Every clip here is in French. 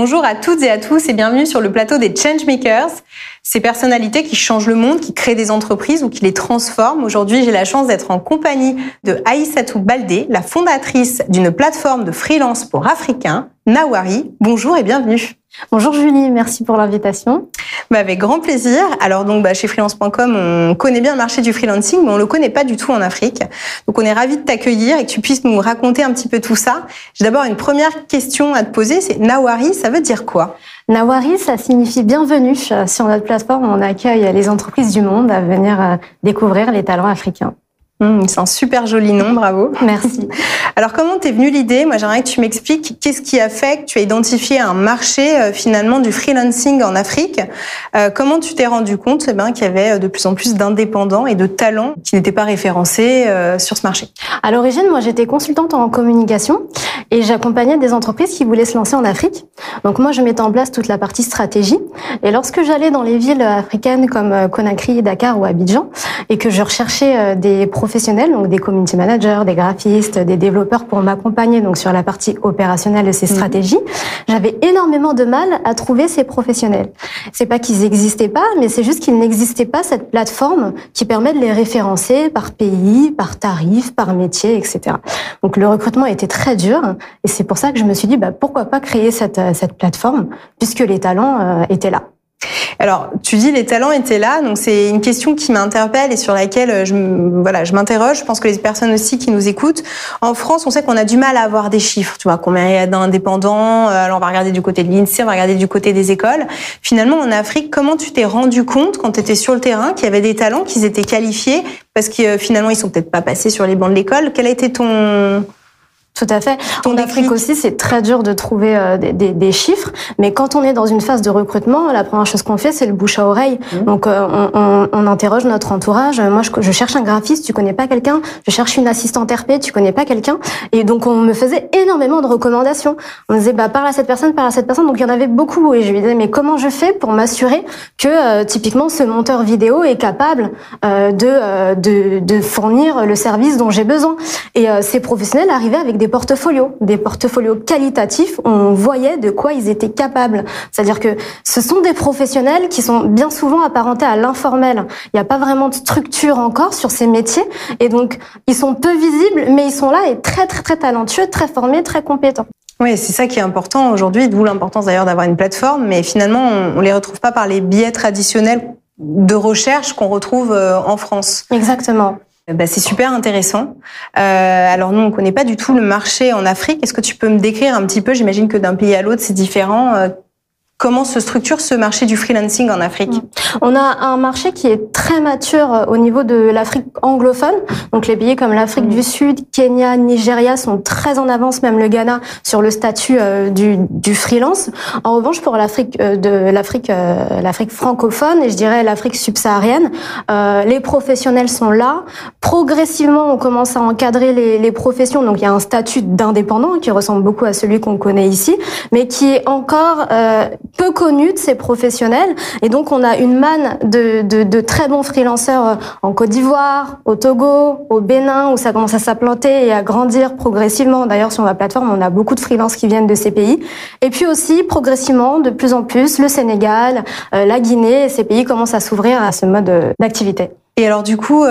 Bonjour à toutes et à tous et bienvenue sur le plateau des Changemakers, ces personnalités qui changent le monde, qui créent des entreprises ou qui les transforment. Aujourd'hui, j'ai la chance d'être en compagnie de Aïssatou Baldé, la fondatrice d'une plateforme de freelance pour Africains, Nawari. Bonjour et bienvenue. Bonjour Julie, merci pour l'invitation. Bah avec grand plaisir. Alors donc bah, chez freelance.com, on connaît bien le marché du freelancing, mais on le connaît pas du tout en Afrique. Donc on est ravi de t'accueillir et que tu puisses nous raconter un petit peu tout ça. J'ai d'abord une première question à te poser, c'est Nawari, ça veut dire quoi? Nawari, ça signifie bienvenue. Sur notre plateforme, on accueille les entreprises du monde à venir euh, découvrir les talents africains. Mmh, c'est un super joli nom, bravo. Merci. Alors comment t'es venue l'idée? Moi j'aimerais que tu m'expliques qu'est-ce qui a fait que tu as identifié un marché euh, finalement du freelancing en Afrique. Euh, comment tu t'es rendu compte eh ben, qu'il y avait euh, de plus en plus d'indépendants et de talents qui n'étaient pas référencés sur ce marché? À l'origine, moi j'étais consultante en communication et j'accompagnais des entreprises qui voulaient se lancer en Afrique. Donc moi je mettais en place toute la partie stratégie et lorsque j'allais dans les villes africaines comme Conakry, Dakar ou Abidjan et que je recherchais des profils professionnels, donc des community managers, des graphistes, des développeurs pour m'accompagner donc sur la partie opérationnelle de ces mhm. stratégies. J'avais énormément de mal à trouver ces professionnels. C'est pas qu'ils n'existaient pas, mais c'est juste qu'il n'existait pas cette plateforme qui permet de les référencer par pays, par tarif, par métier, etc. Donc le recrutement était très dur et c'est pour ça que je me suis dit bah, pourquoi pas créer cette, cette plateforme puisque les talents euh, étaient là. Alors, tu dis les talents étaient là, donc c'est une question qui m'interpelle et sur laquelle euh, je, voilà, je m'interroge. Je pense que les personnes aussi qui nous écoutent, en France, on sait qu'on a du mal à avoir des chiffres. Tu vois, combien il y a d'indépendants euh, Alors, on va regarder du côté de l'INSEE, on va regarder du côté des écoles. Finalement, en Afrique, comment tu t'es rendu compte quand tu étais sur le terrain qu'il y avait des talents, qu'ils étaient qualifiés parce que euh, finalement, ils sont peut-être pas passés sur les bancs de l'école? Quel a été ton tout à fait. en Afrique aussi, c'est très dur de trouver euh, des, des, des, chiffres, mais quand on est dans une phase de recrutement, la première chose qu'on fait, c'est le bouche à oreille. Mmh. Donc, euh, on, on, on, interroge notre entourage. Moi, je, je, cherche un graphiste, tu connais pas quelqu'un Je cherche une assistante RP, tu connais pas quelqu'un Et donc, on me faisait énormément de recommandations. On me disait, bah, parle à cette personne, parle à cette personne. Donc, il y en avait beaucoup. Et je lui disais, mais comment je fais pour m'assurer que, euh, typiquement, ce monteur vidéo est capable de, de, de fournir le service dont j'ai besoin? Et ces professionnels arrivaient avec des portfolios, des portfolios qualitatifs. On voyait de quoi ils étaient capables. C'est-à-dire que ce sont des professionnels qui sont bien souvent apparentés à l'informel. Il n'y a pas vraiment de structure encore sur ces métiers. Et donc, ils sont peu visibles, mais ils sont là et très, très, très talentueux, très formés, très compétents. Oui, c'est ça qui est important aujourd'hui, d'où l'importance d'ailleurs d'avoir une plateforme. Mais finalement, on, ne les retrouve pas par les biais traditionnels de recherche qu'on retrouve euh, en France. Exactement. Bah, c'est super intéressant. Euh, alors nous, on connaît pas du tout le marché en Afrique. Est-ce que tu peux me décrire un petit peu J'imagine que d'un pays à l'autre, c'est différent. Comment se structure ce marché du freelancing en Afrique? On a un marché qui est très mature euh, au niveau de l'Afrique anglophone. Donc les pays comme l'Afrique mm. du Sud, Kenya, Nigeria sont très en avance, même le Ghana, sur le statut euh, du, du freelance. En revanche, pour l'Afrique euh, de l'Afrique, l'Afrique francophone et je dirais l'Afrique subsaharienne, les professionnels sont là. Progressivement, on commence à encadrer les, les professions. Donc il y a un statut d'indépendant qui ressemble beaucoup à celui qu'on connaît ici, mais qui est encore peu connu de ces professionnels. Et donc, on a une manne de, de, de très bons freelanceurs euh, en Côte d'Ivoire, au Togo, au Bénin, où ça commence à s'implanter et à grandir progressivement. D'ailleurs, sur ma plateforme, on a beaucoup de freelances qui viennent de ces pays. Et puis aussi, progressivement, de plus en plus, le Sénégal, euh, la Guinée, ces pays commencent à s'ouvrir à ce mode euh, d'activité. Et alors du coup,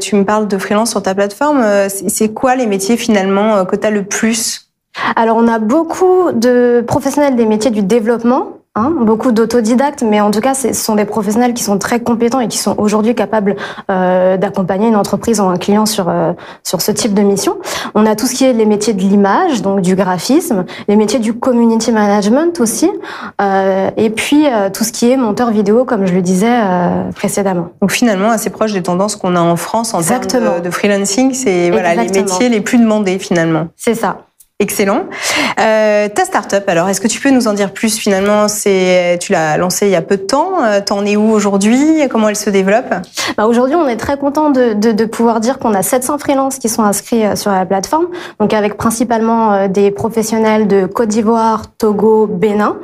tu me parles de freelance sur ta plateforme. C'est quoi les métiers finalement que tu as le plus? Alors on a beaucoup de professionnels des métiers du développement, hein, beaucoup d'autodidactes, mais en tout cas ce sont des professionnels qui sont très compétents et qui sont aujourd'hui capables euh, d'accompagner une entreprise ou un client sur euh, sur ce type de mission. On a tout ce qui est les métiers de l'image, donc du graphisme, les métiers du community management aussi, euh, et puis tout ce qui est monteur vidéo, comme je le disais précédemment. Donc finalement assez proche des tendances qu'on a en France en termes de, de freelancing, c'est voilà les métiers les plus demandés finalement. C'est ça. Excellent. Euh, ta startup, alors, est-ce que tu peux nous en dire plus finalement? C'est, tu l'as lancée il y a peu de temps. Euh, t'en es où aujourd'hui? Comment elle se développe? Bah Aujourd'hui, on est très content de, de, de pouvoir dire qu'on a 700 freelances qui sont inscrits euh, sur la plateforme, donc avec principalement des professionnels de Côte d'Ivoire, Togo, Bénin.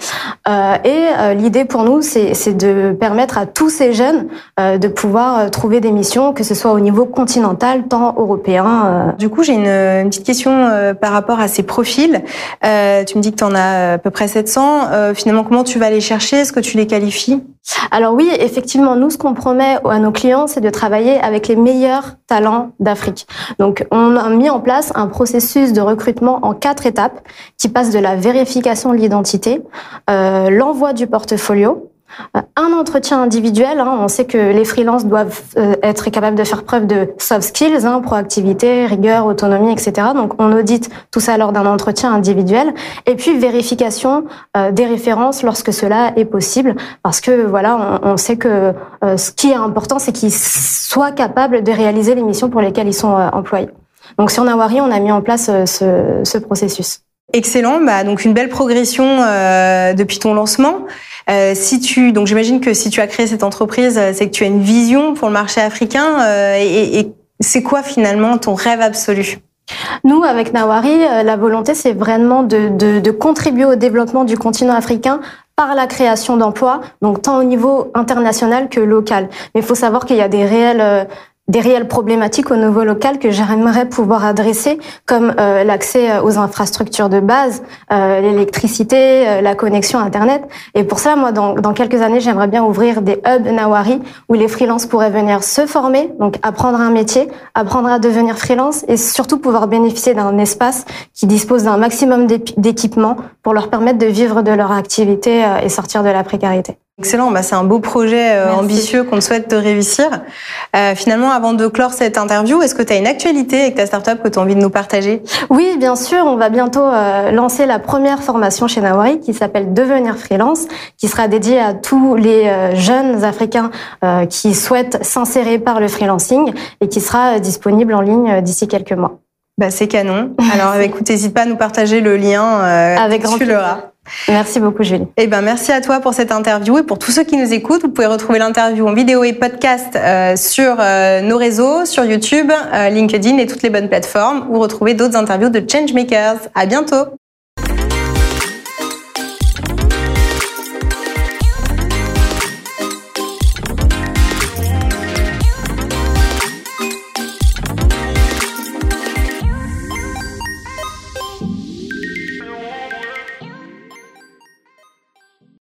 et l'idée pour nous, c'est de permettre à tous ces jeunes de pouvoir trouver des missions, que ce soit au niveau continental, tant européen. Du coup, j'ai une, une, petite question par rapport à ces profils. tu me dis que tu en as à peu près 700. finalement, comment tu vas les chercher? Est-ce que tu les qualifies? Alors oui, effectivement, nous, ce qu'on promet à nos clients, c'est de travailler avec les meilleurs talents d'Afrique. Donc, on a mis en place un processus de recrutement en quatre étapes qui passe de la vérification de l'identité, euh, l'envoi du portfolio, euh, un entretien individuel, hein, on sait que les freelances doivent euh, être capables de faire preuve de soft skills, hein, proactivité, rigueur, autonomie, etc. Donc on audite tout ça lors d'un entretien individuel. Et puis vérification euh, des références lorsque cela est possible, parce que voilà, on, sait que ce qui est important, c'est qu'ils soient capables de réaliser les missions pour lesquelles ils sont employés. Donc sur Nawari, on a mis en place ce, ce processus. Excellent, bah, donc une belle progression depuis ton lancement. Euh, si tu, donc j'imagine que si tu as créé cette entreprise, euh, c'est que tu as une vision pour le marché africain. Euh, et, et c'est quoi finalement ton rêve absolu? Nous, avec Nawari, la volonté, c'est vraiment de, de, de, contribuer au développement du continent africain par la création d'emplois, donc tant au niveau international que local. Mais il faut savoir qu'il y a des réels des réelles problématiques au niveau local que j'aimerais pouvoir adresser, comme euh, l'accès euh, aux infrastructures de base, euh, l'électricité, euh, la connexion Internet. Et pour ça, moi, dans, dans quelques années, j'aimerais bien ouvrir des hubs Nawari où les freelances pourraient venir se former, donc apprendre un métier, apprendre à devenir freelance et surtout pouvoir bénéficier d'un espace qui dispose d'un maximum d'équipements pour leur permettre de vivre de leur activité et sortir de la précarité. Excellent, bah c'est un beau projet euh, ambitieux qu'on souhaite te réussir. Euh, finalement, avant de clore cette interview, est-ce que tu as une actualité avec ta startup que tu as envie de nous partager? Oui, bien sûr. On va bientôt euh, lancer la première formation chez Nawari qui s'appelle Devenir freelance, qui sera dédiée à tous les euh, jeunes Africains qui souhaitent s'insérer par le freelancing et qui sera disponible en ligne d'ici quelques mois. Bah, c'est canon. Alors, écoute, n'hésite pas à nous partager le lien. avec grand plaisir. Merci beaucoup, Julie. Eh ben, merci à toi pour cette interview et pour tous ceux qui nous écoutent. Vous pouvez retrouver l'interview en vidéo et podcast euh, sur euh, nos réseaux, sur YouTube, euh, LinkedIn et toutes les bonnes plateformes ou retrouver d'autres interviews de Changemakers. À bientôt.